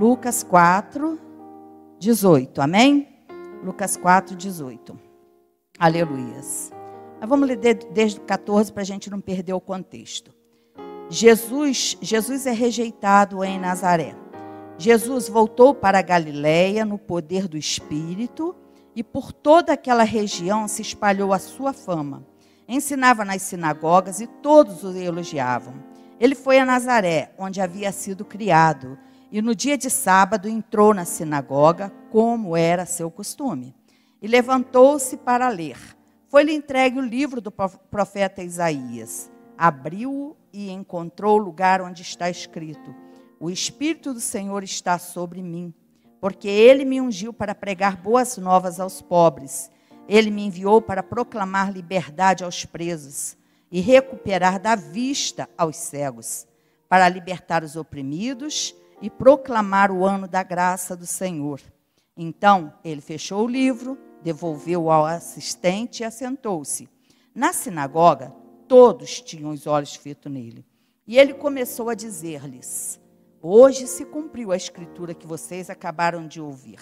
Lucas 4, 18. Amém? Lucas 4, 18. Aleluias. Mas vamos ler desde o 14 para a gente não perder o contexto. Jesus, Jesus é rejeitado em Nazaré. Jesus voltou para a Galiléia no poder do Espírito e por toda aquela região se espalhou a sua fama. Ensinava nas sinagogas e todos o elogiavam. Ele foi a Nazaré, onde havia sido criado, e no dia de sábado entrou na sinagoga, como era seu costume, e levantou-se para ler. Foi-lhe entregue o livro do profeta Isaías. Abriu-o e encontrou o lugar onde está escrito: O Espírito do Senhor está sobre mim, porque ele me ungiu para pregar boas novas aos pobres. Ele me enviou para proclamar liberdade aos presos e recuperar da vista aos cegos, para libertar os oprimidos e proclamar o ano da graça do Senhor. Então ele fechou o livro devolveu ao assistente e assentou-se. Na sinagoga, todos tinham os olhos fitos nele. E ele começou a dizer-lhes: Hoje se cumpriu a escritura que vocês acabaram de ouvir.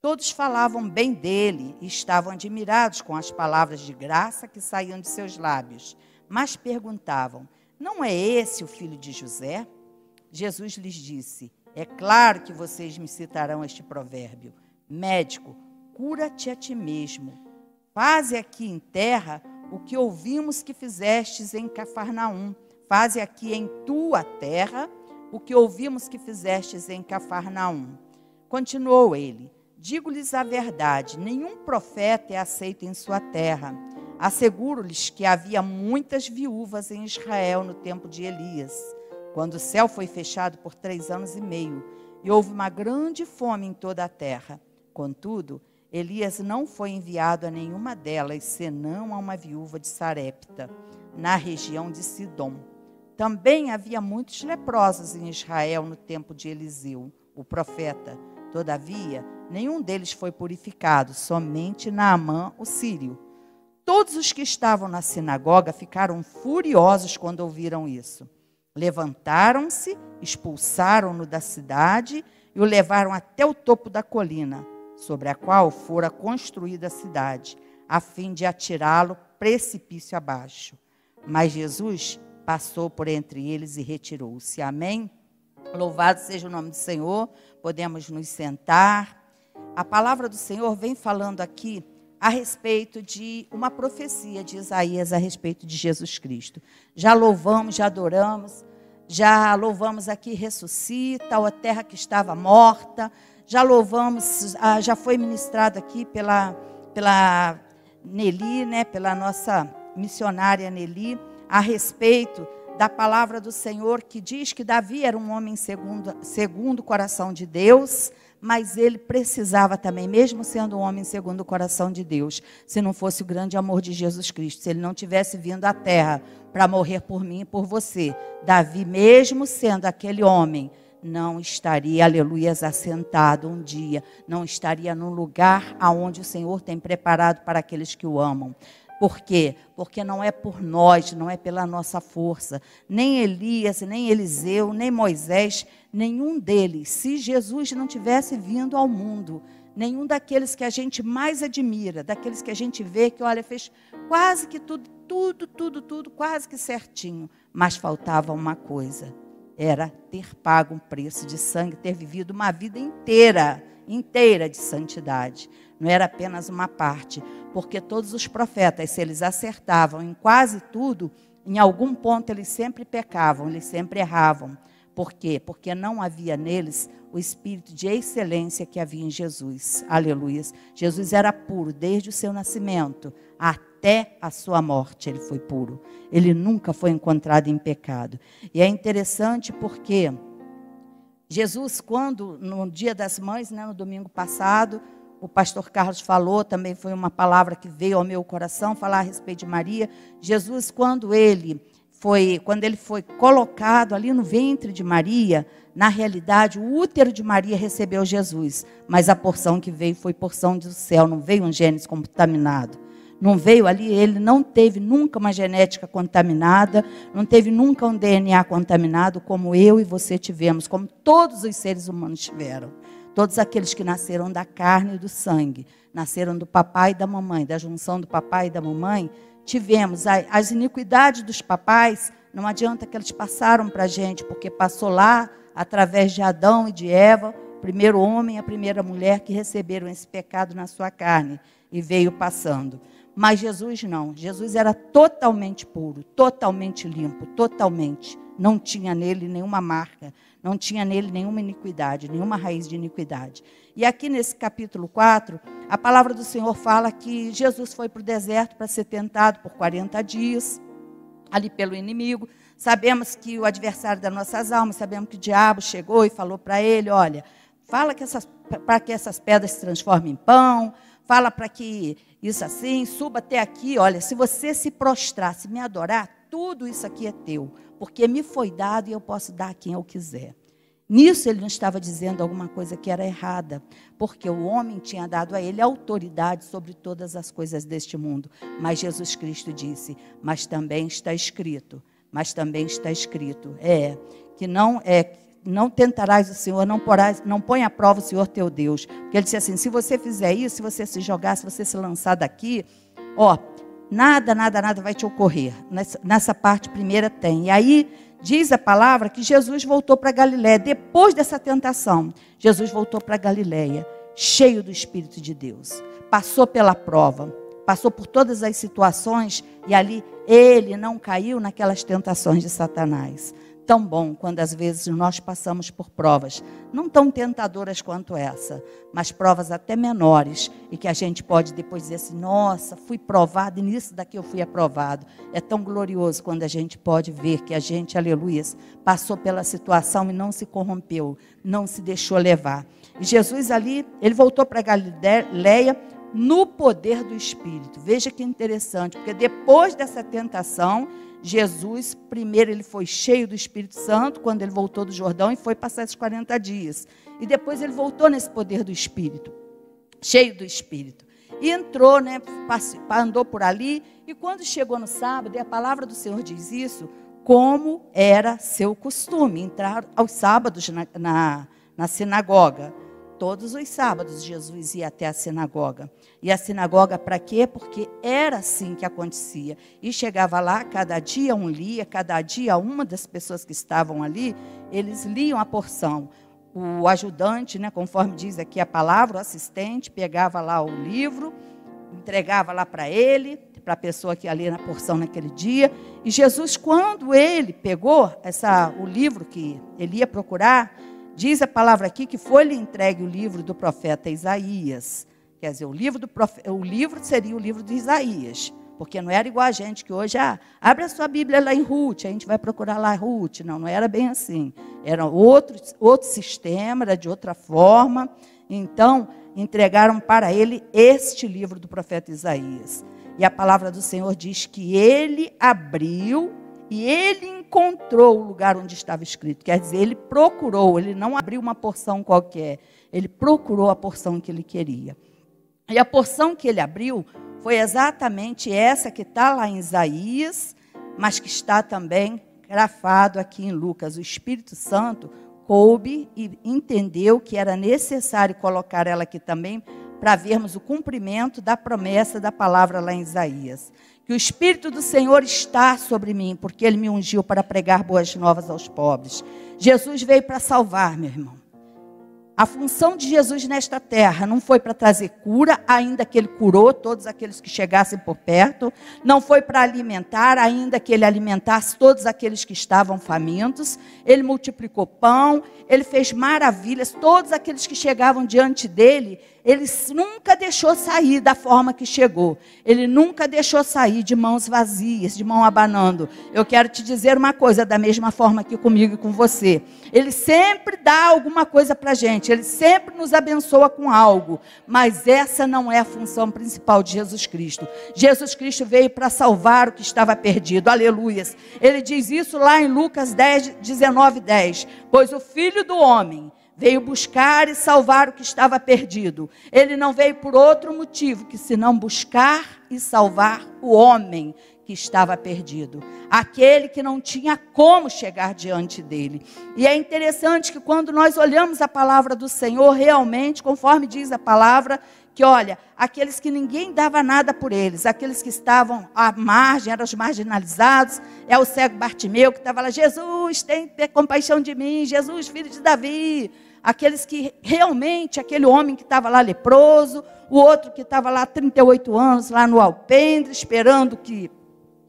Todos falavam bem dele e estavam admirados com as palavras de graça que saíam de seus lábios, mas perguntavam: Não é esse o filho de José? Jesus lhes disse: É claro que vocês me citarão este provérbio: Médico, cura-te a ti mesmo. Faze aqui em terra o que ouvimos que fizestes em Cafarnaum. Faze aqui em tua terra o que ouvimos que fizestes em Cafarnaum. Continuou ele: Digo-lhes a verdade: nenhum profeta é aceito em sua terra. Asseguro-lhes que havia muitas viúvas em Israel no tempo de Elias, quando o céu foi fechado por três anos e meio, e houve uma grande fome em toda a terra. Contudo, Elias não foi enviado a nenhuma delas, senão a uma viúva de Sarepta, na região de Sidom. Também havia muitos leprosos em Israel no tempo de Eliseu, o profeta. Todavia, nenhum deles foi purificado, somente Naamã, o sírio. Todos os que estavam na sinagoga ficaram furiosos quando ouviram isso. Levantaram-se, expulsaram-no da cidade e o levaram até o topo da colina sobre a qual fora construída a cidade, a fim de atirá-lo precipício abaixo. Mas Jesus passou por entre eles e retirou-se. Amém? Louvado seja o nome do Senhor. Podemos nos sentar. A palavra do Senhor vem falando aqui a respeito de uma profecia de Isaías a respeito de Jesus Cristo. Já louvamos, já adoramos, já louvamos aqui ressuscita, a terra que estava morta, já louvamos, ah, já foi ministrado aqui pela, pela Nelly, né, pela nossa missionária Nelly, a respeito da palavra do Senhor que diz que Davi era um homem segundo, segundo o coração de Deus, mas ele precisava também, mesmo sendo um homem segundo o coração de Deus, se não fosse o grande amor de Jesus Cristo, se ele não tivesse vindo à terra para morrer por mim e por você. Davi, mesmo sendo aquele homem não estaria, aleluias, assentado um dia, não estaria no lugar aonde o Senhor tem preparado para aqueles que o amam. Por quê? Porque não é por nós, não é pela nossa força. Nem Elias, nem Eliseu, nem Moisés, nenhum deles. Se Jesus não tivesse vindo ao mundo, nenhum daqueles que a gente mais admira, daqueles que a gente vê que, olha, fez quase que tudo, tudo, tudo, tudo, quase que certinho. Mas faltava uma coisa era ter pago um preço de sangue, ter vivido uma vida inteira, inteira de santidade. Não era apenas uma parte, porque todos os profetas, se eles acertavam em quase tudo, em algum ponto eles sempre pecavam, eles sempre erravam. Por quê? Porque não havia neles o espírito de excelência que havia em Jesus. Aleluia. Jesus era puro desde o seu nascimento até a sua morte, ele foi puro. Ele nunca foi encontrado em pecado. E é interessante porque Jesus, quando no Dia das Mães, né, no domingo passado, o pastor Carlos falou, também foi uma palavra que veio ao meu coração falar a respeito de Maria. Jesus, quando ele foi, quando ele foi colocado ali no ventre de Maria, na realidade, o útero de Maria recebeu Jesus, mas a porção que veio foi porção do céu, não veio um gênese contaminado. não veio ali, ele não teve nunca uma genética contaminada, não teve nunca um DNA contaminado, como eu e você tivemos, como todos os seres humanos tiveram. Todos aqueles que nasceram da carne e do sangue, nasceram do papai e da mamãe, da junção do papai e da mamãe, tivemos as iniquidades dos papais, não adianta que eles passaram para a gente, porque passou lá, através de Adão e de Eva, o primeiro homem e a primeira mulher que receberam esse pecado na sua carne e veio passando. Mas Jesus não. Jesus era totalmente puro, totalmente limpo, totalmente. Não tinha nele nenhuma marca, não tinha nele nenhuma iniquidade, nenhuma raiz de iniquidade. E aqui nesse capítulo 4, a palavra do Senhor fala que Jesus foi para o deserto para ser tentado por 40 dias, ali pelo inimigo. Sabemos que o adversário das nossas almas, sabemos que o diabo chegou e falou para ele: olha, fala que para que essas pedras se transformem em pão, fala para que isso assim, suba até aqui, olha, se você se prostrar, se me adorar, tudo isso aqui é teu, porque me foi dado e eu posso dar a quem eu quiser. Nisso ele não estava dizendo alguma coisa que era errada, porque o homem tinha dado a ele autoridade sobre todas as coisas deste mundo. Mas Jesus Cristo disse: "Mas também está escrito, mas também está escrito, é que não é não tentarás o Senhor, não, porás, não põe à prova o Senhor teu Deus. Porque ele disse assim: se você fizer isso, se você se jogar, se você se lançar daqui, ó, nada, nada, nada vai te ocorrer. Nessa, nessa parte primeira tem. E aí diz a palavra que Jesus voltou para Galiléia. Depois dessa tentação, Jesus voltou para Galiléia, cheio do Espírito de Deus. Passou pela prova, passou por todas as situações e ali ele não caiu naquelas tentações de Satanás tão bom quando às vezes nós passamos por provas, não tão tentadoras quanto essa, mas provas até menores, e que a gente pode depois dizer assim: nossa, fui provado e nisso daqui eu fui aprovado. É tão glorioso quando a gente pode ver que a gente, aleluia, passou pela situação e não se corrompeu, não se deixou levar. E Jesus ali, ele voltou para Galileia no poder do Espírito. Veja que interessante, porque depois dessa tentação, Jesus, primeiro ele foi cheio do Espírito Santo quando ele voltou do Jordão e foi passar esses 40 dias. E depois ele voltou nesse poder do Espírito, cheio do Espírito. E entrou, né, andou por ali, e quando chegou no sábado, e a palavra do Senhor diz isso, como era seu costume, entrar aos sábados na, na, na sinagoga. Todos os sábados Jesus ia até a sinagoga. E a sinagoga para quê? Porque era assim que acontecia. E chegava lá, cada dia um lia, cada dia uma das pessoas que estavam ali, eles liam a porção. O ajudante, né, conforme diz aqui a palavra, o assistente, pegava lá o livro, entregava lá para ele, para a pessoa que ali na porção naquele dia. E Jesus, quando ele pegou essa, o livro que ele ia procurar, Diz a palavra aqui que foi-lhe entregue o livro do profeta Isaías. Quer dizer, o livro, do profe... o livro seria o livro de Isaías. Porque não era igual a gente que hoje, ah, abre a sua Bíblia lá em Ruth, a gente vai procurar lá Ruth. Não, não era bem assim. Era outro, outro sistema, era de outra forma. Então, entregaram para ele este livro do profeta Isaías. E a palavra do Senhor diz que ele abriu e ele encontrou o lugar onde estava escrito. Quer dizer, ele procurou, ele não abriu uma porção qualquer, ele procurou a porção que ele queria. E a porção que ele abriu foi exatamente essa que está lá em Isaías, mas que está também grafado aqui em Lucas. O Espírito Santo coube e entendeu que era necessário colocar ela aqui também para vermos o cumprimento da promessa da palavra lá em Isaías que o Espírito do Senhor está sobre mim, porque ele me ungiu para pregar boas novas aos pobres. Jesus veio para salvar, meu irmão. A função de Jesus nesta terra não foi para trazer cura, ainda que ele curou todos aqueles que chegassem por perto, não foi para alimentar, ainda que ele alimentasse todos aqueles que estavam famintos, ele multiplicou pão, ele fez maravilhas, todos aqueles que chegavam diante dele, ele nunca deixou sair da forma que chegou. Ele nunca deixou sair de mãos vazias, de mão abanando. Eu quero te dizer uma coisa, da mesma forma que comigo e com você. Ele sempre dá alguma coisa para gente, ele sempre nos abençoa com algo. Mas essa não é a função principal de Jesus Cristo. Jesus Cristo veio para salvar o que estava perdido. Aleluias. Ele diz isso lá em Lucas 10, 19, 10. Pois o filho do homem veio buscar e salvar o que estava perdido. Ele não veio por outro motivo que senão buscar e salvar o homem que estava perdido, aquele que não tinha como chegar diante dele. E é interessante que quando nós olhamos a palavra do Senhor, realmente, conforme diz a palavra, que olha, aqueles que ninguém dava nada por eles, aqueles que estavam à margem, eram os marginalizados, é o cego Bartimeu que estava lá, Jesus, tem compaixão de mim, Jesus, filho de Davi aqueles que realmente, aquele homem que estava lá leproso, o outro que estava lá 38 anos, lá no alpendre, esperando que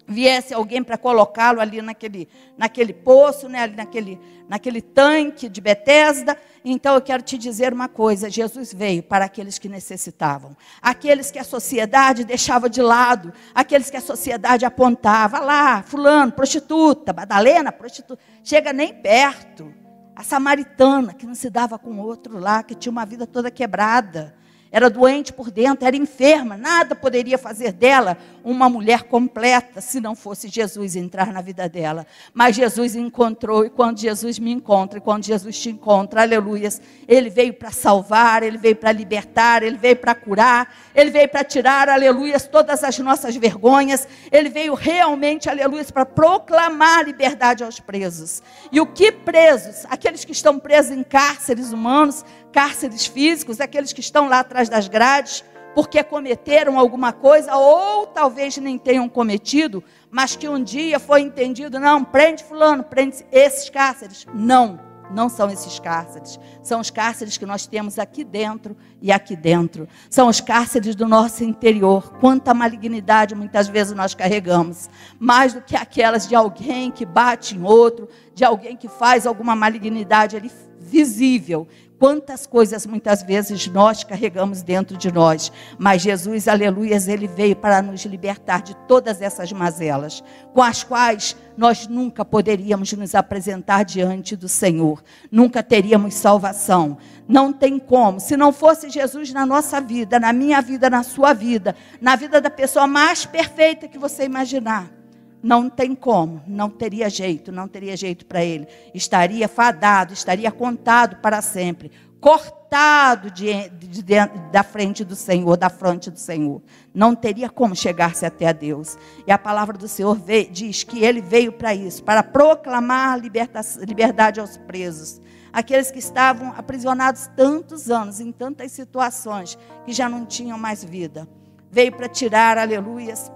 viesse alguém para colocá-lo ali naquele, naquele poço, né, ali naquele, naquele tanque de Betesda. Então eu quero te dizer uma coisa: Jesus veio para aqueles que necessitavam, aqueles que a sociedade deixava de lado, aqueles que a sociedade apontava lá, fulano, prostituta, badalena, prostituta, chega nem perto a samaritana que não se dava com outro lá, que tinha uma vida toda quebrada, era doente por dentro, era enferma, nada poderia fazer dela uma mulher completa se não fosse Jesus entrar na vida dela. Mas Jesus encontrou, e quando Jesus me encontra, e quando Jesus te encontra, aleluias, ele veio para salvar, ele veio para libertar, ele veio para curar, ele veio para tirar, aleluias, todas as nossas vergonhas, ele veio realmente, aleluias, para proclamar liberdade aos presos. E o que presos? Aqueles que estão presos em cárceres humanos, cárceres físicos, aqueles que estão lá atrás das grades, porque cometeram alguma coisa, ou talvez nem tenham cometido, mas que um dia foi entendido, não, prende fulano, prende esses cárceres. Não, não são esses cárceres. São os cárceres que nós temos aqui dentro e aqui dentro. São os cárceres do nosso interior. Quanta malignidade muitas vezes nós carregamos. Mais do que aquelas de alguém que bate em outro, de alguém que faz alguma malignidade ali visível, Quantas coisas muitas vezes nós carregamos dentro de nós, mas Jesus, aleluias, ele veio para nos libertar de todas essas mazelas, com as quais nós nunca poderíamos nos apresentar diante do Senhor, nunca teríamos salvação. Não tem como, se não fosse Jesus na nossa vida, na minha vida, na sua vida, na vida da pessoa mais perfeita que você imaginar não tem como, não teria jeito, não teria jeito para ele. Estaria fadado, estaria contado para sempre, cortado de, de, de, da frente do Senhor, da fronte do Senhor. Não teria como chegar-se até a Deus. E a palavra do Senhor veio, diz que ele veio para isso, para proclamar liberdade aos presos. Aqueles que estavam aprisionados tantos anos, em tantas situações, que já não tinham mais vida. Veio para tirar, aleluias,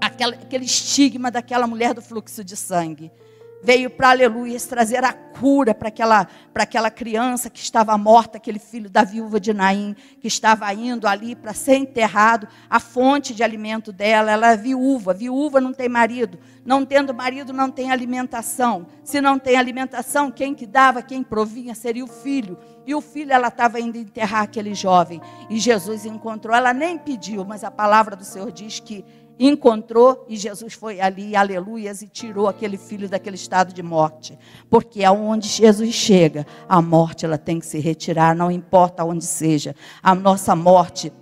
aquela, aquele estigma daquela mulher do fluxo de sangue. Veio para, aleluia, trazer a cura para aquela, para aquela criança que estava morta, aquele filho da viúva de Naim, que estava indo ali para ser enterrado, a fonte de alimento dela, ela é viúva, viúva não tem marido, não tendo marido não tem alimentação, se não tem alimentação, quem que dava, quem provinha seria o filho, e o filho ela estava indo enterrar aquele jovem, e Jesus encontrou, ela nem pediu, mas a palavra do Senhor diz que encontrou e Jesus foi ali, aleluias, e tirou aquele filho daquele estado de morte. Porque aonde Jesus chega, a morte ela tem que se retirar, não importa onde seja. A nossa morte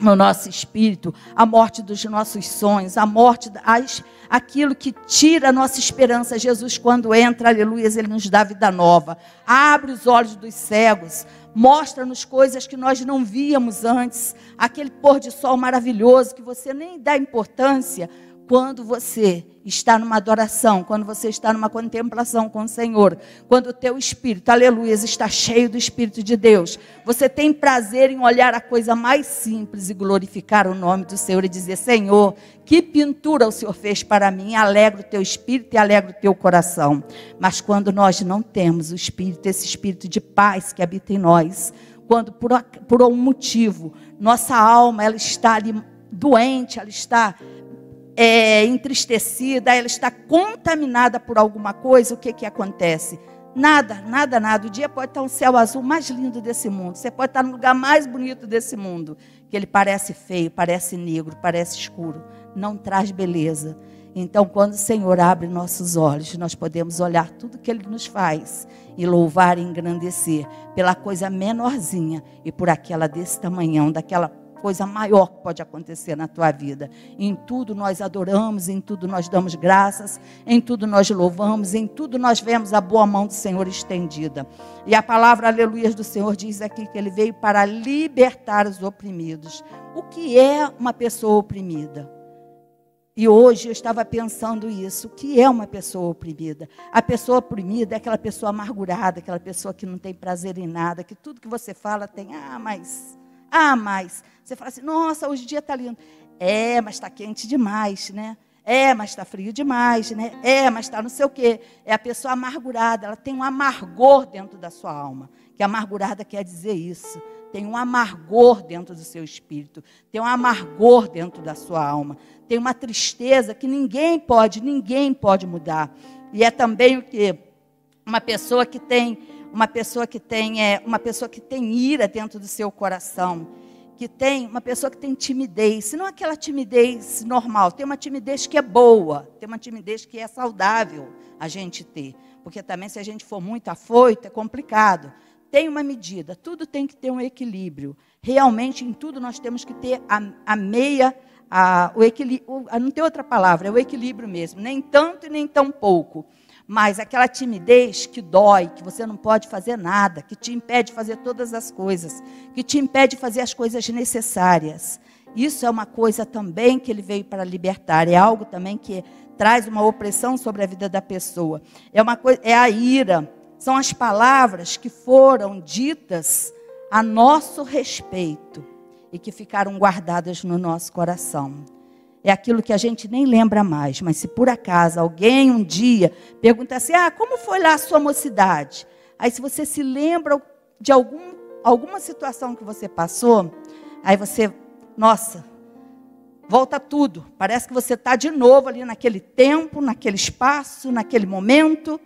no nosso espírito, a morte dos nossos sonhos, a morte, as, aquilo que tira a nossa esperança. Jesus, quando entra, aleluia, ele nos dá vida nova, abre os olhos dos cegos, mostra-nos coisas que nós não víamos antes, aquele pôr de sol maravilhoso que você nem dá importância, quando você está numa adoração, quando você está numa contemplação com o Senhor, quando o teu espírito, aleluia, está cheio do Espírito de Deus, você tem prazer em olhar a coisa mais simples e glorificar o nome do Senhor e dizer: Senhor, que pintura o Senhor fez para mim, alegra o teu espírito e alegra o teu coração. Mas quando nós não temos o espírito, esse espírito de paz que habita em nós, quando por, por um motivo nossa alma ela está ali doente, ela está é, entristecida, ela está contaminada por alguma coisa, o que, que acontece? Nada, nada, nada. O dia pode estar um céu azul mais lindo desse mundo. Você pode estar no lugar mais bonito desse mundo. Que ele parece feio, parece negro, parece escuro. Não traz beleza. Então, quando o Senhor abre nossos olhos, nós podemos olhar tudo que Ele nos faz e louvar e engrandecer pela coisa menorzinha e por aquela desse tamanhão, daquela coisa maior que pode acontecer na tua vida. Em tudo nós adoramos, em tudo nós damos graças, em tudo nós louvamos, em tudo nós vemos a boa mão do Senhor estendida. E a palavra aleluias do Senhor diz aqui que ele veio para libertar os oprimidos. O que é uma pessoa oprimida? E hoje eu estava pensando isso. O que é uma pessoa oprimida? A pessoa oprimida é aquela pessoa amargurada, aquela pessoa que não tem prazer em nada, que tudo que você fala tem, ah, mas, ah, mas. Você fala assim, nossa, hoje o dia está lindo. É, mas está quente demais, né? É, mas está frio demais, né? É, mas está não sei o quê. É a pessoa amargurada, ela tem um amargor dentro da sua alma. Que amargurada quer dizer isso tem um amargor dentro do seu espírito, tem um amargor dentro da sua alma, tem uma tristeza que ninguém pode, ninguém pode mudar. E é também o que uma pessoa que tem, uma pessoa que tem, é, uma pessoa que tem ira dentro do seu coração, que tem uma pessoa que tem timidez, não aquela timidez normal, tem uma timidez que é boa, tem uma timidez que é saudável a gente ter, porque também se a gente for muito afoito é complicado tem uma medida, tudo tem que ter um equilíbrio. Realmente, em tudo nós temos que ter a, a meia, a, o equilíbrio, não tem outra palavra, é o equilíbrio mesmo, nem tanto e nem tão pouco. Mas aquela timidez que dói, que você não pode fazer nada, que te impede de fazer todas as coisas, que te impede de fazer as coisas necessárias. Isso é uma coisa também que ele veio para libertar, é algo também que traz uma opressão sobre a vida da pessoa. É uma coisa, é a ira, são as palavras que foram ditas a nosso respeito e que ficaram guardadas no nosso coração. É aquilo que a gente nem lembra mais, mas se por acaso alguém um dia pergunta assim: "Ah, como foi lá a sua mocidade?" Aí se você se lembra de algum, alguma situação que você passou, aí você, nossa, volta tudo. Parece que você está de novo ali naquele tempo, naquele espaço, naquele momento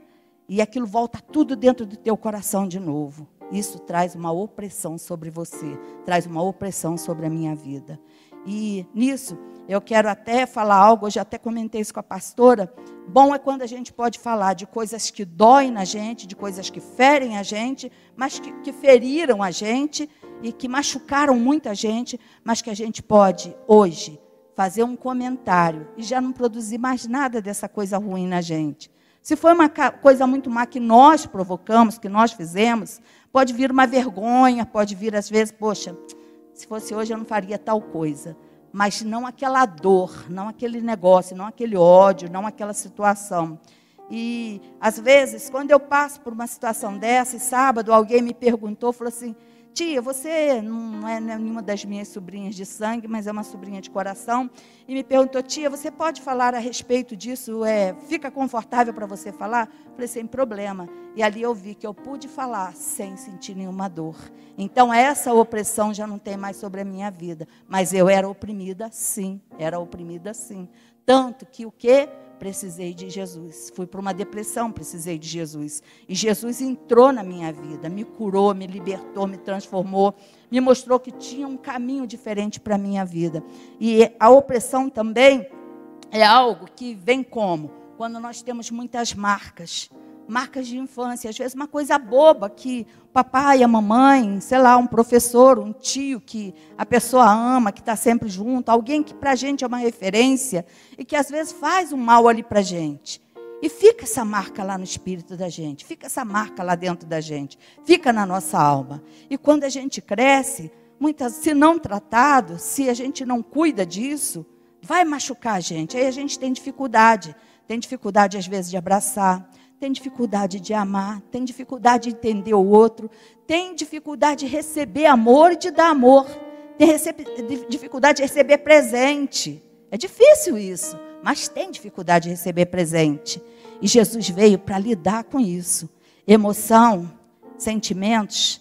e aquilo volta tudo dentro do teu coração de novo. Isso traz uma opressão sobre você, traz uma opressão sobre a minha vida. E nisso, eu quero até falar algo, hoje até comentei isso com a pastora. Bom é quando a gente pode falar de coisas que doem na gente, de coisas que ferem a gente, mas que, que feriram a gente e que machucaram muita gente, mas que a gente pode, hoje, fazer um comentário e já não produzir mais nada dessa coisa ruim na gente. Se foi uma coisa muito má que nós provocamos, que nós fizemos, pode vir uma vergonha, pode vir às vezes, poxa, se fosse hoje eu não faria tal coisa. Mas não aquela dor, não aquele negócio, não aquele ódio, não aquela situação. E às vezes, quando eu passo por uma situação dessa, e sábado alguém me perguntou, falou assim: Tia, você não é nenhuma das minhas sobrinhas de sangue, mas é uma sobrinha de coração. E me perguntou, tia, você pode falar a respeito disso? É, fica confortável para você falar? Falei, sem problema. E ali eu vi que eu pude falar sem sentir nenhuma dor. Então essa opressão já não tem mais sobre a minha vida. Mas eu era oprimida, sim. Era oprimida, sim. Tanto que o que? Precisei de Jesus. Fui para uma depressão, precisei de Jesus. E Jesus entrou na minha vida, me curou, me libertou, me transformou, me mostrou que tinha um caminho diferente para a minha vida. E a opressão também é algo que vem como? Quando nós temos muitas marcas marcas de infância, às vezes uma coisa boba que o papai, a mamãe, sei lá, um professor, um tio que a pessoa ama, que está sempre junto, alguém que para a gente é uma referência e que às vezes faz um mal ali para a gente. E fica essa marca lá no espírito da gente, fica essa marca lá dentro da gente, fica na nossa alma. E quando a gente cresce, muitas, se não tratado, se a gente não cuida disso, vai machucar a gente. Aí a gente tem dificuldade, tem dificuldade às vezes de abraçar, tem dificuldade de amar, tem dificuldade de entender o outro, tem dificuldade de receber amor e de dar amor, tem dificuldade de receber presente. É difícil isso, mas tem dificuldade de receber presente. E Jesus veio para lidar com isso. Emoção, sentimentos,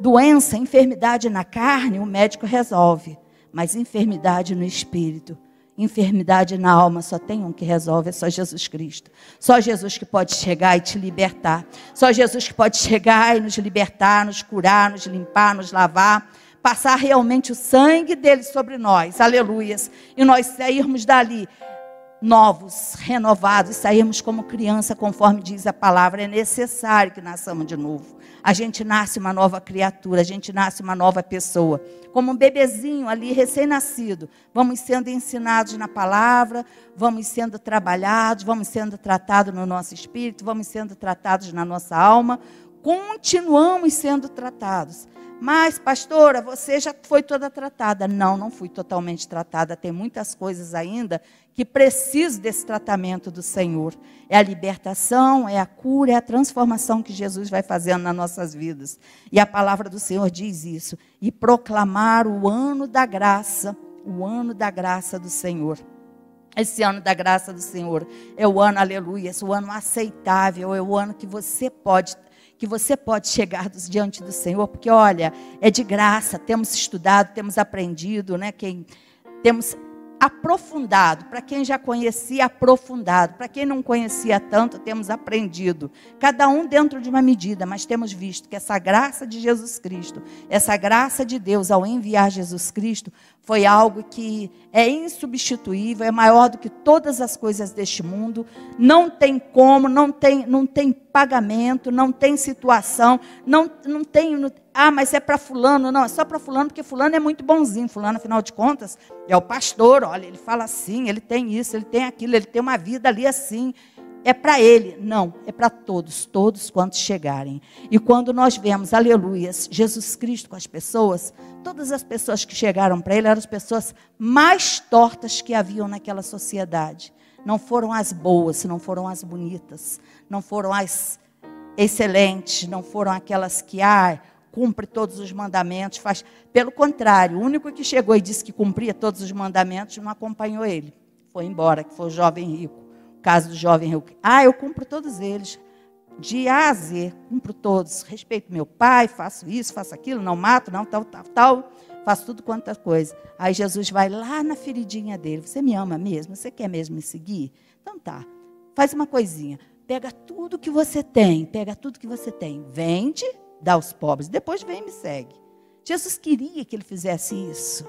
doença, enfermidade na carne, o médico resolve, mas enfermidade no espírito Enfermidade na alma só tem um que resolve, é só Jesus Cristo. Só Jesus que pode chegar e te libertar. Só Jesus que pode chegar e nos libertar, nos curar, nos limpar, nos lavar, passar realmente o sangue dele sobre nós. Aleluias. E nós sairmos dali novos, renovados, sairmos como criança, conforme diz a palavra. É necessário que nasçamos de novo. A gente nasce uma nova criatura, a gente nasce uma nova pessoa. Como um bebezinho ali, recém-nascido. Vamos sendo ensinados na palavra, vamos sendo trabalhados, vamos sendo tratados no nosso espírito, vamos sendo tratados na nossa alma. Continuamos sendo tratados. Mas, pastora, você já foi toda tratada. Não, não fui totalmente tratada. Tem muitas coisas ainda que precisam desse tratamento do Senhor. É a libertação, é a cura, é a transformação que Jesus vai fazendo nas nossas vidas. E a palavra do Senhor diz isso. E proclamar o ano da graça, o ano da graça do Senhor. Esse ano da graça do Senhor é o ano, aleluia, é o ano aceitável, é o ano que você pode que você pode chegar diante do Senhor, porque olha, é de graça, temos estudado, temos aprendido, né? Quem temos aprofundado, para quem já conhecia, aprofundado, para quem não conhecia tanto, temos aprendido, cada um dentro de uma medida, mas temos visto que essa graça de Jesus Cristo, essa graça de Deus ao enviar Jesus Cristo, foi algo que é insubstituível, é maior do que todas as coisas deste mundo, não tem como, não tem, não tem pagamento, não tem situação, não, não tem, ah, mas é para fulano. Não, é só para fulano, porque fulano é muito bonzinho. Fulano, afinal de contas, é o pastor. Olha, ele fala assim, ele tem isso, ele tem aquilo, ele tem uma vida ali assim. É para ele. Não, é para todos, todos quantos chegarem. E quando nós vemos, aleluias, Jesus Cristo com as pessoas, todas as pessoas que chegaram para ele eram as pessoas mais tortas que haviam naquela sociedade. Não foram as boas, não foram as bonitas, não foram as excelentes, não foram aquelas que, ah, cumpre todos os mandamentos, faz. Pelo contrário, o único que chegou e disse que cumpria todos os mandamentos não acompanhou ele. Foi embora, que foi o jovem rico. Caso do jovem. Ah, eu cumpro todos eles. De A a Z, cumpro todos. Respeito meu pai, faço isso, faço aquilo, não mato, não, tal, tal, tal. Faço tudo quanto é coisa. Aí Jesus vai lá na feridinha dele. Você me ama mesmo? Você quer mesmo me seguir? Então tá. Faz uma coisinha. Pega tudo que você tem, pega tudo que você tem, vende dá aos pobres. Depois vem e me segue. Jesus queria que ele fizesse isso.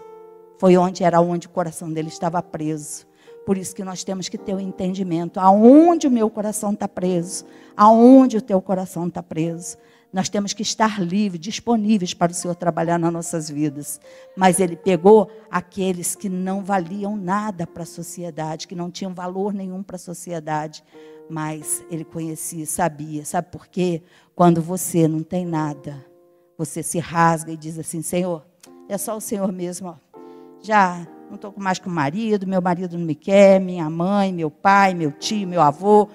Foi onde era onde o coração dele estava preso. Por isso que nós temos que ter o um entendimento. Aonde o meu coração está preso? Aonde o teu coração está preso? Nós temos que estar livres, disponíveis para o Senhor trabalhar nas nossas vidas. Mas Ele pegou aqueles que não valiam nada para a sociedade, que não tinham valor nenhum para a sociedade. Mas Ele conhecia, sabia. Sabe por quê? Quando você não tem nada, você se rasga e diz assim: Senhor, é só o Senhor mesmo. Ó. Já não estou mais com o marido, meu marido não me quer, minha mãe, meu pai, meu tio, meu avô,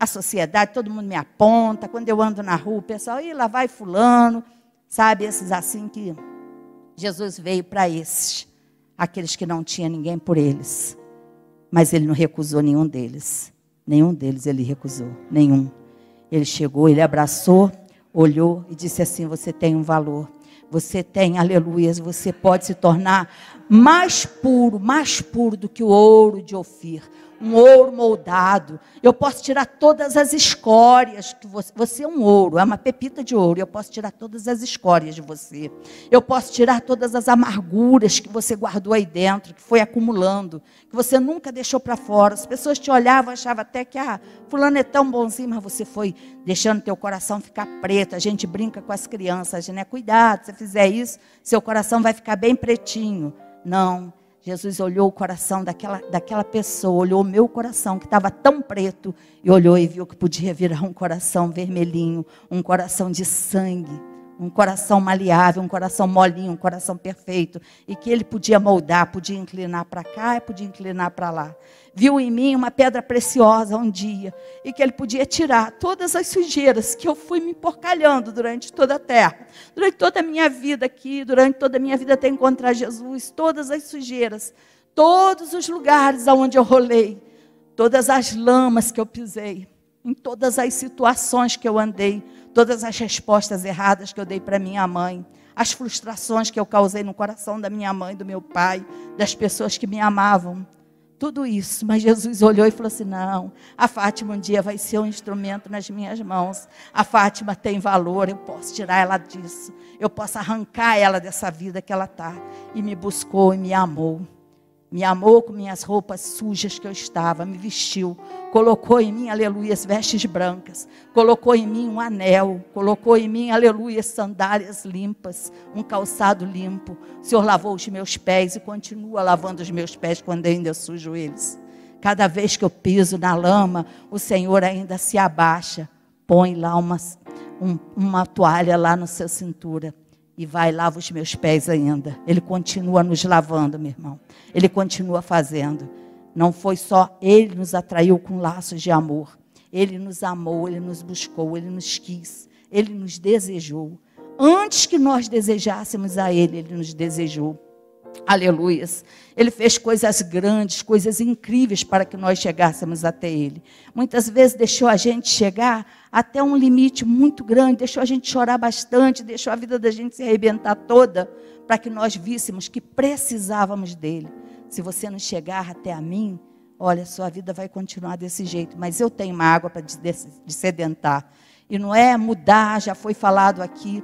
a sociedade, todo mundo me aponta. Quando eu ando na rua, o pessoal, e lá vai fulano. Sabe, esses assim que Jesus veio para esses, aqueles que não tinha ninguém por eles. Mas ele não recusou nenhum deles. Nenhum deles ele recusou, nenhum. Ele chegou, ele abraçou, olhou e disse assim: Você tem um valor. Você tem, aleluias, você pode se tornar mais puro, mais puro do que o ouro de Ofir um ouro moldado. Eu posso tirar todas as escórias que você, você é um ouro, é uma pepita de ouro. Eu posso tirar todas as escórias de você. Eu posso tirar todas as amarguras que você guardou aí dentro, que foi acumulando, que você nunca deixou para fora. As pessoas te olhavam, achavam até que ah, fulano é tão bonzinho, mas você foi deixando teu coração ficar preto. A gente brinca com as crianças, né? Cuidado, se você fizer isso, seu coração vai ficar bem pretinho. Não. Jesus olhou o coração daquela, daquela pessoa, olhou o meu coração, que estava tão preto, e olhou e viu que podia virar um coração vermelhinho, um coração de sangue, um coração maleável, um coração molinho, um coração perfeito, e que ele podia moldar, podia inclinar para cá e podia inclinar para lá. Viu em mim uma pedra preciosa um dia e que ele podia tirar todas as sujeiras que eu fui me porcalhando durante toda a terra, durante toda a minha vida aqui, durante toda a minha vida até encontrar Jesus, todas as sujeiras, todos os lugares aonde eu rolei, todas as lamas que eu pisei, em todas as situações que eu andei, todas as respostas erradas que eu dei para minha mãe, as frustrações que eu causei no coração da minha mãe, do meu pai, das pessoas que me amavam tudo isso. Mas Jesus olhou e falou assim: não, a Fátima um dia vai ser um instrumento nas minhas mãos. A Fátima tem valor, eu posso tirar ela disso. Eu posso arrancar ela dessa vida que ela está. E me buscou e me amou. Me amou com minhas roupas sujas que eu estava, me vestiu, colocou em mim, aleluia, as vestes brancas, colocou em mim um anel, colocou em mim, aleluia, sandálias limpas, um calçado limpo. O Senhor lavou os meus pés e continua lavando os meus pés quando ainda sujo eles. Cada vez que eu piso na lama, o Senhor ainda se abaixa, põe lá uma, um, uma toalha lá na sua cintura e vai lava os meus pés ainda. Ele continua nos lavando, meu irmão. Ele continua fazendo. Não foi só ele nos atraiu com laços de amor. Ele nos amou, ele nos buscou, ele nos quis, ele nos desejou. Antes que nós desejássemos a ele, ele nos desejou. Aleluias. Ele fez coisas grandes, coisas incríveis para que nós chegássemos até Ele. Muitas vezes deixou a gente chegar até um limite muito grande, deixou a gente chorar bastante, deixou a vida da gente se arrebentar toda, para que nós víssemos que precisávamos dele. Se você não chegar até a mim, olha, sua vida vai continuar desse jeito, mas eu tenho uma água para sedentar. E não é mudar, já foi falado aqui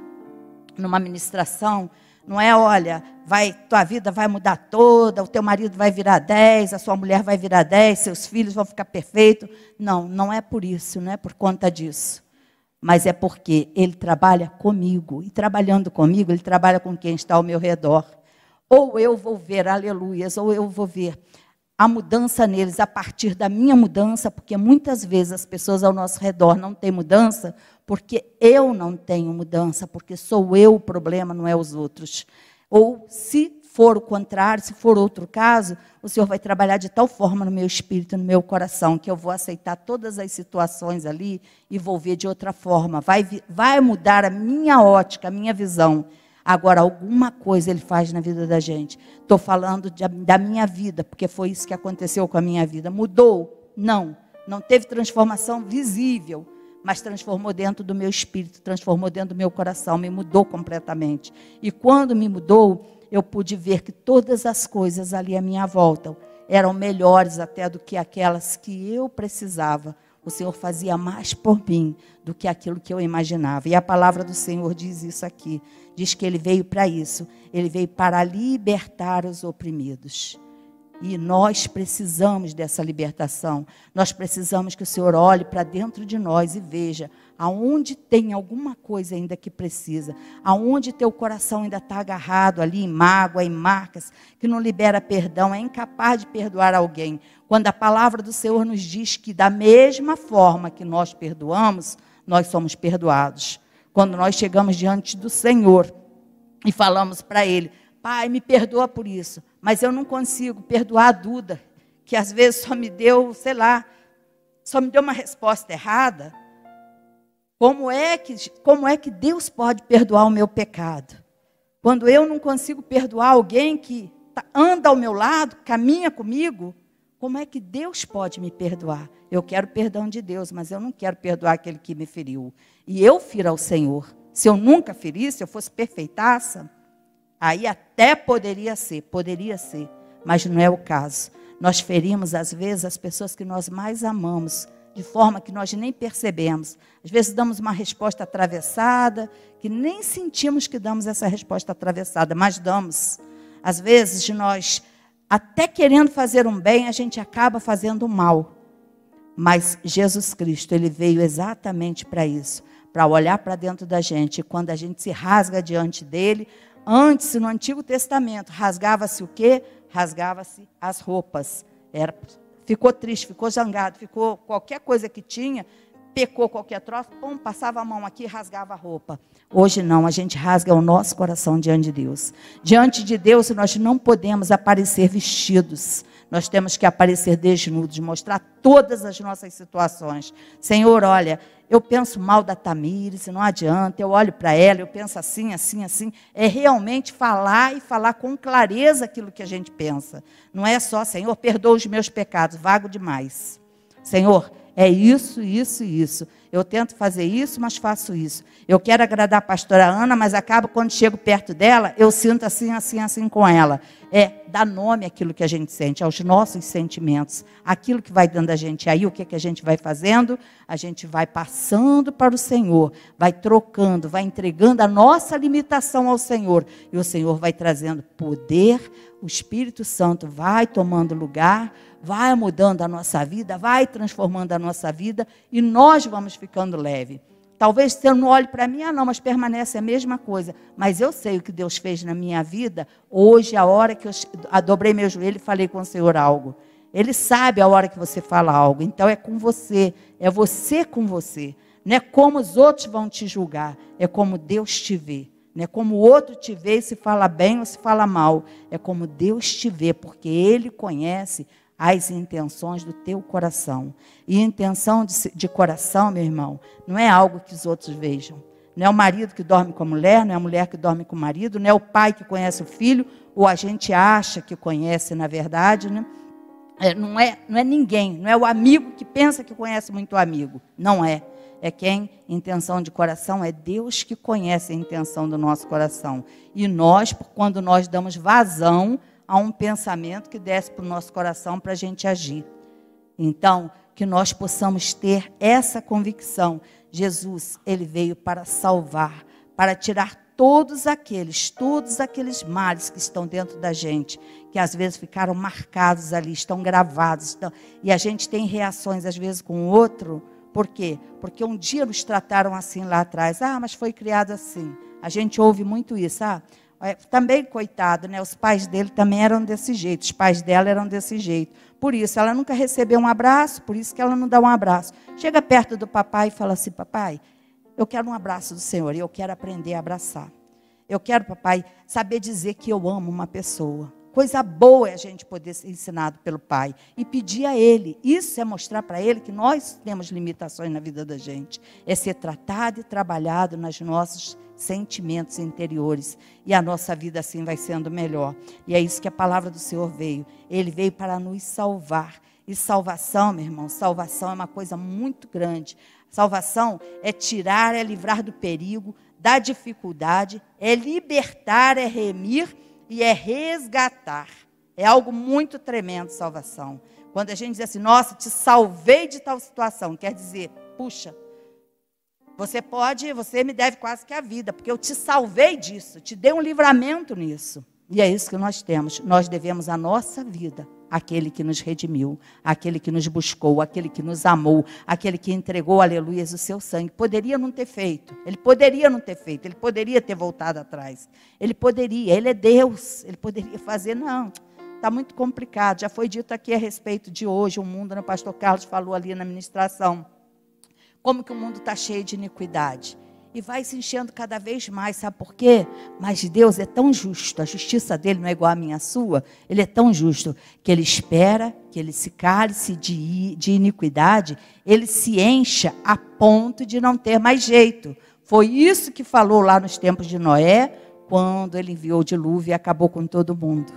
numa ministração não é, olha, vai, tua vida vai mudar toda, o teu marido vai virar 10, a sua mulher vai virar 10, seus filhos vão ficar perfeitos. Não, não é por isso, não é por conta disso. Mas é porque ele trabalha comigo. E trabalhando comigo, ele trabalha com quem está ao meu redor. Ou eu vou ver, aleluias, ou eu vou ver a mudança neles a partir da minha mudança, porque muitas vezes as pessoas ao nosso redor não têm mudança, porque eu não tenho mudança, porque sou eu o problema, não é os outros. Ou se for o contrário, se for outro caso, o Senhor vai trabalhar de tal forma no meu espírito, no meu coração, que eu vou aceitar todas as situações ali e vou ver de outra forma. Vai, vai mudar a minha ótica, a minha visão. Agora, alguma coisa ele faz na vida da gente. Estou falando de, da minha vida, porque foi isso que aconteceu com a minha vida. Mudou? Não. Não teve transformação visível mas transformou dentro do meu espírito, transformou dentro do meu coração, me mudou completamente. E quando me mudou, eu pude ver que todas as coisas ali à minha volta eram melhores até do que aquelas que eu precisava. O Senhor fazia mais por mim do que aquilo que eu imaginava. E a palavra do Senhor diz isso aqui. Diz que ele veio para isso. Ele veio para libertar os oprimidos. E nós precisamos dessa libertação. Nós precisamos que o Senhor olhe para dentro de nós e veja aonde tem alguma coisa ainda que precisa, aonde teu coração ainda está agarrado ali em mágoa, em marcas, que não libera perdão, é incapaz de perdoar alguém. Quando a palavra do Senhor nos diz que da mesma forma que nós perdoamos, nós somos perdoados. Quando nós chegamos diante do Senhor e falamos para Ele, Pai, me perdoa por isso mas eu não consigo perdoar a Duda, que às vezes só me deu, sei lá, só me deu uma resposta errada. Como é que, como é que Deus pode perdoar o meu pecado? Quando eu não consigo perdoar alguém que tá, anda ao meu lado, caminha comigo, como é que Deus pode me perdoar? Eu quero perdão de Deus, mas eu não quero perdoar aquele que me feriu. E eu firo ao Senhor. Se eu nunca ferisse, se eu fosse perfeitaça, Aí até poderia ser, poderia ser, mas não é o caso. Nós ferimos, às vezes, as pessoas que nós mais amamos, de forma que nós nem percebemos. Às vezes damos uma resposta atravessada, que nem sentimos que damos essa resposta atravessada, mas damos. Às vezes, nós, até querendo fazer um bem, a gente acaba fazendo mal. Mas Jesus Cristo, ele veio exatamente para isso, para olhar para dentro da gente. E quando a gente se rasga diante dele, Antes, no Antigo Testamento, rasgava-se o quê? Rasgava-se as roupas. Era, ficou triste, ficou zangado, ficou qualquer coisa que tinha, pecou qualquer troço, pum, passava a mão aqui e rasgava a roupa. Hoje não, a gente rasga o nosso coração diante de Deus. Diante de Deus, nós não podemos aparecer vestidos. Nós temos que aparecer desnudos, mostrar todas as nossas situações. Senhor, olha, eu penso mal da Tamires, não adianta, eu olho para ela, eu penso assim, assim, assim. É realmente falar e falar com clareza aquilo que a gente pensa. Não é só, Senhor, perdoa os meus pecados, vago demais. Senhor, é isso, isso isso. Eu tento fazer isso, mas faço isso. Eu quero agradar a pastora Ana, mas acaba quando chego perto dela, eu sinto assim, assim, assim com ela. É dar nome àquilo que a gente sente, aos nossos sentimentos. Aquilo que vai dando a gente aí, o que, que a gente vai fazendo? A gente vai passando para o Senhor, vai trocando, vai entregando a nossa limitação ao Senhor. E o Senhor vai trazendo poder, o Espírito Santo vai tomando lugar vai mudando a nossa vida, vai transformando a nossa vida e nós vamos ficando leve. Talvez você não olhe para mim, ah, não, mas permanece a mesma coisa. Mas eu sei o que Deus fez na minha vida. Hoje, a hora que eu dobrei meu joelho e falei com o Senhor algo. Ele sabe a hora que você fala algo. Então é com você. É você com você. Não é como os outros vão te julgar. É como Deus te vê. Não é como o outro te vê e se fala bem ou se fala mal. É como Deus te vê, porque Ele conhece as intenções do teu coração. E intenção de, de, coração, meu irmão, não é algo que os outros vejam. Não é o marido que dorme com a mulher, não é a mulher que dorme com o marido, não é o pai que conhece o filho, ou a gente acha que conhece, na verdade, né? É, não, é, não é ninguém, não é o amigo que pensa que conhece muito o amigo. Não é. É quem, intenção de coração, é Deus que conhece a intenção do nosso coração. E nós, quando nós damos vazão a um pensamento que desce para o nosso coração para a gente agir. Então, que nós possamos ter essa convicção. Jesus, ele veio para salvar, para tirar todos aqueles, todos aqueles males que estão dentro da gente, que às vezes ficaram marcados ali, estão gravados, estão, e a gente tem reações às vezes com o outro. Por quê? Porque um dia nos trataram assim lá atrás. Ah, mas foi criado assim. A gente ouve muito isso. Ah, é, também, coitado, né? Os pais dele também eram desse jeito, os pais dela eram desse jeito. Por isso, ela nunca recebeu um abraço, por isso que ela não dá um abraço. Chega perto do papai e fala assim: Papai, eu quero um abraço do Senhor e eu quero aprender a abraçar. Eu quero, papai, saber dizer que eu amo uma pessoa. Coisa boa é a gente poder ser ensinado pelo Pai e pedir a Ele. Isso é mostrar para Ele que nós temos limitações na vida da gente. É ser tratado e trabalhado nas nossas sentimentos interiores. E a nossa vida assim vai sendo melhor. E é isso que a palavra do Senhor veio. Ele veio para nos salvar. E salvação, meu irmão, salvação é uma coisa muito grande. Salvação é tirar, é livrar do perigo, da dificuldade, é libertar, é remir e é resgatar. É algo muito tremendo, salvação. Quando a gente diz assim, nossa, te salvei de tal situação, quer dizer, puxa, você pode, você me deve quase que a vida, porque eu te salvei disso, te dei um livramento nisso. E é isso que nós temos. Nós devemos a nossa vida àquele que nos redimiu, àquele que nos buscou, àquele que nos amou, àquele que entregou, aleluia, o seu sangue. Poderia não ter feito, ele poderia não ter feito, ele poderia ter voltado atrás. Ele poderia, ele é Deus, ele poderia fazer, não. Está muito complicado. Já foi dito aqui a respeito de hoje, o mundo, né? o pastor Carlos falou ali na ministração como que o mundo está cheio de iniquidade. E vai se enchendo cada vez mais, sabe por quê? Mas Deus é tão justo, a justiça dele não é igual à minha, sua. Ele é tão justo que ele espera que ele se cálice de, de iniquidade, ele se encha a ponto de não ter mais jeito. Foi isso que falou lá nos tempos de Noé, quando ele enviou o dilúvio e acabou com todo mundo.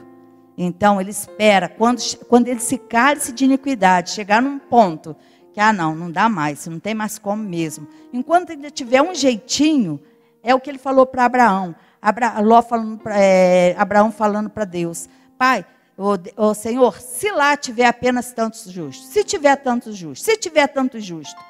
Então ele espera, quando, quando ele se cálice de iniquidade, chegar num ponto que, ah, não, não dá mais, não tem mais como mesmo. Enquanto ele tiver um jeitinho, é o que ele falou para Abraão. Abra, Ló falando pra, é, Abraão falando para Deus: Pai, o, Senhor, se lá tiver apenas tantos justos, se tiver tantos justos, se tiver tantos justos.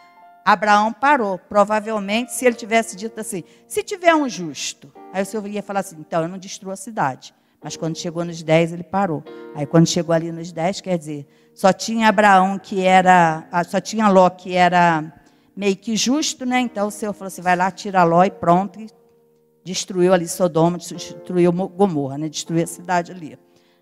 Abraão parou. Provavelmente, se ele tivesse dito assim: se tiver um justo. Aí o Senhor ia falar assim: então eu não destruo a cidade. Mas quando chegou nos 10, ele parou. Aí quando chegou ali nos 10, quer dizer, só tinha Abraão que era, ah, só tinha Ló que era meio que justo, né? Então o Senhor falou assim: vai lá, tira Ló e pronto. E destruiu ali Sodoma, destruiu Gomorra, né? Destruiu a cidade ali,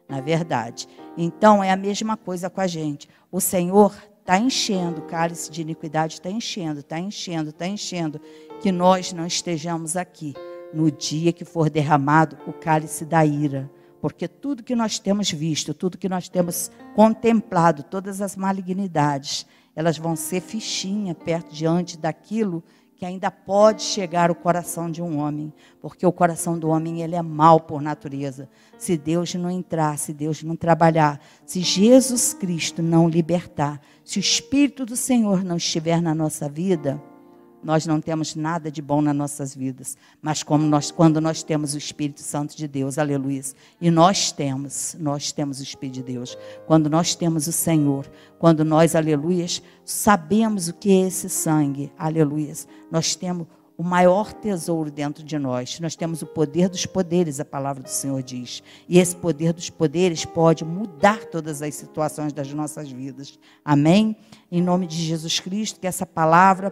na verdade. Então é a mesma coisa com a gente. O Senhor está enchendo, o cálice de iniquidade está enchendo, está enchendo, está enchendo. Que nós não estejamos aqui no dia que for derramado o cálice da ira. Porque tudo que nós temos visto, tudo que nós temos contemplado, todas as malignidades, elas vão ser fichinha perto diante daquilo que ainda pode chegar o coração de um homem, porque o coração do homem ele é mau por natureza. Se Deus não entrar, se Deus não trabalhar, se Jesus Cristo não libertar, se o Espírito do Senhor não estiver na nossa vida, nós não temos nada de bom nas nossas vidas. Mas como nós, quando nós temos o Espírito Santo de Deus, aleluia. E nós temos, nós temos o Espírito de Deus. Quando nós temos o Senhor, quando nós, aleluia, sabemos o que é esse sangue, aleluia. Nós temos o maior tesouro dentro de nós. Nós temos o poder dos poderes, a palavra do Senhor diz. E esse poder dos poderes pode mudar todas as situações das nossas vidas. Amém? Em nome de Jesus Cristo, que essa palavra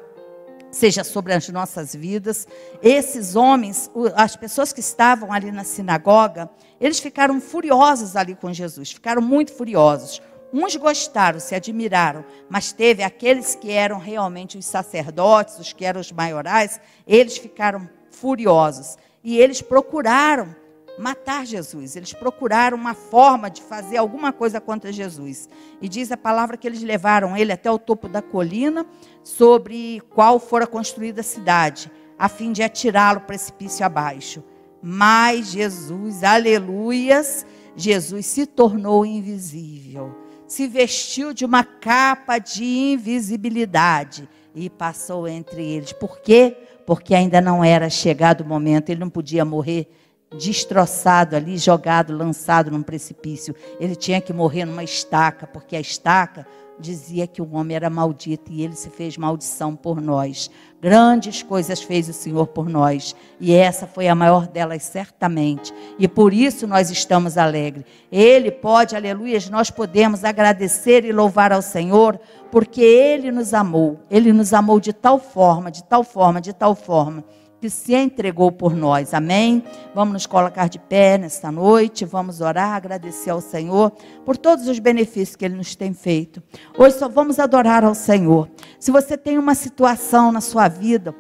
seja sobre as nossas vidas. Esses homens, as pessoas que estavam ali na sinagoga, eles ficaram furiosos ali com Jesus, ficaram muito furiosos. Uns gostaram, se admiraram, mas teve aqueles que eram realmente os sacerdotes, os que eram os maiorais, eles ficaram furiosos. E eles procuraram matar Jesus. Eles procuraram uma forma de fazer alguma coisa contra Jesus. E diz a palavra que eles levaram ele até o topo da colina, sobre qual fora construída a cidade, a fim de atirá-lo precipício abaixo. Mas Jesus, aleluias, Jesus se tornou invisível, se vestiu de uma capa de invisibilidade e passou entre eles. Por quê? Porque ainda não era chegado o momento, ele não podia morrer destroçado ali, jogado, lançado num precipício. Ele tinha que morrer numa estaca, porque a estaca dizia que o homem era maldito e ele se fez maldição por nós. Grandes coisas fez o Senhor por nós e essa foi a maior delas, certamente. E por isso nós estamos alegres. Ele pode, aleluia, nós podemos agradecer e louvar ao Senhor porque ele nos amou. Ele nos amou de tal forma, de tal forma, de tal forma que se entregou por nós. Amém? Vamos nos colocar de pé nesta noite, vamos orar, agradecer ao Senhor por todos os benefícios que Ele nos tem feito. Hoje só vamos adorar ao Senhor. Se você tem uma situação na sua vida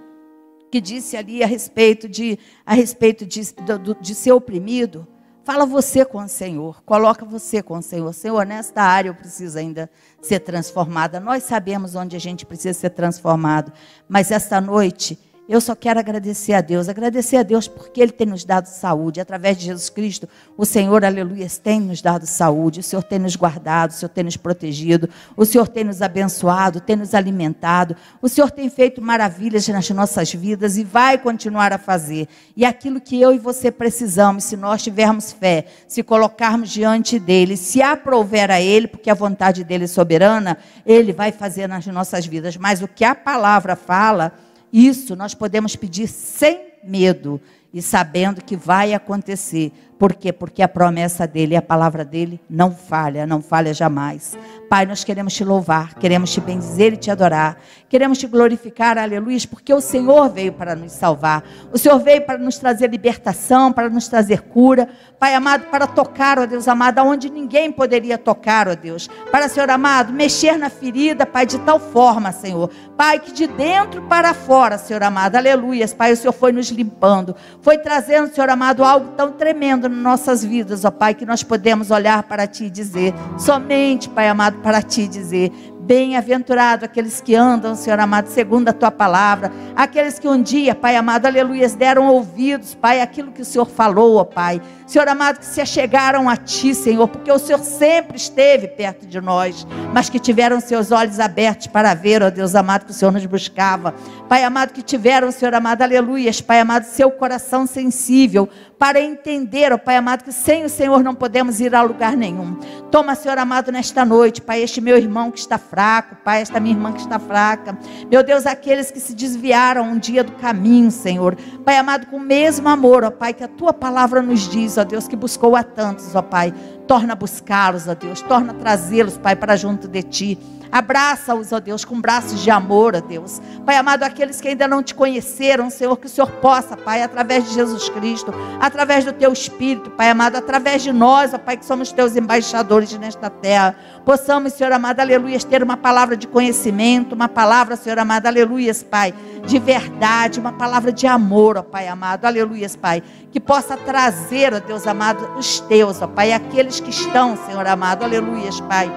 que disse ali a respeito de, a respeito de, de, de ser oprimido, Fala você com o Senhor, coloca você com o Senhor. Senhor, nesta área eu preciso ainda ser transformada. Nós sabemos onde a gente precisa ser transformado, mas esta noite eu só quero agradecer a Deus, agradecer a Deus porque Ele tem nos dado saúde. Através de Jesus Cristo, o Senhor, aleluia, tem nos dado saúde. O Senhor tem nos guardado, o Senhor tem nos protegido, o Senhor tem nos abençoado, tem nos alimentado. O Senhor tem feito maravilhas nas nossas vidas e vai continuar a fazer. E aquilo que eu e você precisamos, se nós tivermos fé, se colocarmos diante dEle, se aprover a Ele, porque a vontade dEle é soberana, Ele vai fazer nas nossas vidas. Mas o que a palavra fala isso nós podemos pedir sem medo e sabendo que vai acontecer. Por quê? Porque a promessa dele, a palavra dele não falha, não falha jamais. Pai, nós queremos te louvar, queremos te bendizer e te adorar. Queremos te glorificar, aleluia, porque o Senhor veio para nos salvar. O Senhor veio para nos trazer libertação, para nos trazer cura. Pai amado, para tocar, ó Deus amado, aonde ninguém poderia tocar, ó Deus. Para, Senhor amado, mexer na ferida, Pai, de tal forma, Senhor. Pai, que de dentro para fora, Senhor amado, aleluia. Pai, o Senhor foi nos limpando, foi trazendo, Senhor amado, algo tão tremendo nossas vidas, ó Pai, que nós podemos olhar para Ti e dizer, somente, Pai amado, para Ti dizer, Bem-aventurado aqueles que andam, Senhor amado, segundo a tua palavra. Aqueles que um dia, Pai amado, aleluia, deram ouvidos, Pai, aquilo que o Senhor falou, ó Pai. Senhor amado, que se achegaram a ti, Senhor, porque o Senhor sempre esteve perto de nós, mas que tiveram seus olhos abertos para ver, ó Deus amado, que o Senhor nos buscava. Pai amado, que tiveram, Senhor amado, aleluias, Pai amado, seu coração sensível para entender, ó Pai amado, que sem o Senhor não podemos ir a lugar nenhum. Toma, Senhor amado, nesta noite, Pai, este meu irmão que está fraco, Pai, esta minha irmã que está fraca. Meu Deus, aqueles que se desviaram um dia do caminho, Senhor. Pai amado, com o mesmo amor, ó Pai, que a tua palavra nos diz, ó Deus, que buscou a tantos, ó Pai. Torna buscá-los, ó Deus. Torna trazê-los, Pai, para junto de ti. Abraça-os, ó Deus, com braços de amor, ó Deus. Pai amado, aqueles que ainda não te conheceram, Senhor, que o Senhor possa, Pai, através de Jesus Cristo, através do teu Espírito, Pai amado, através de nós, ó Pai, que somos teus embaixadores nesta terra, possamos, Senhor amado, aleluias, ter uma palavra de conhecimento, uma palavra, Senhor amado, aleluias, Pai, de verdade, uma palavra de amor, ó Pai amado, aleluias, Pai, que possa trazer, ó Deus amado, os teus, ó Pai, aqueles que estão, Senhor amado, aleluias, Pai,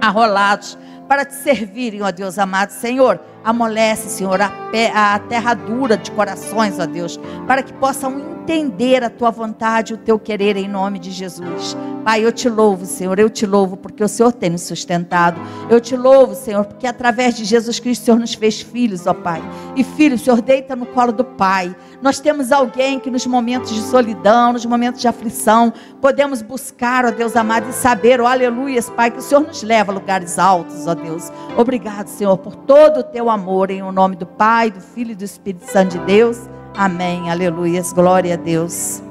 arrolados para te servirem, ó Deus amado. Senhor, amolece, Senhor, a, a terra dura de corações, ó Deus, para que possam entender a tua vontade, o teu querer em nome de Jesus. Pai, eu te louvo, Senhor, eu te louvo porque o Senhor tem nos sustentado. Eu te louvo, Senhor, porque através de Jesus Cristo o Senhor nos fez filhos, ó Pai. E filho, o Senhor deita no colo do Pai. Nós temos alguém que nos momentos de solidão, nos momentos de aflição, podemos buscar, ó Deus amado, e saber, ó aleluias, Pai, que o Senhor nos leva a lugares altos, ó Deus. Obrigado, Senhor, por todo o teu amor, em o nome do Pai, do Filho e do Espírito Santo de Deus. Amém. Aleluias. Glória a Deus.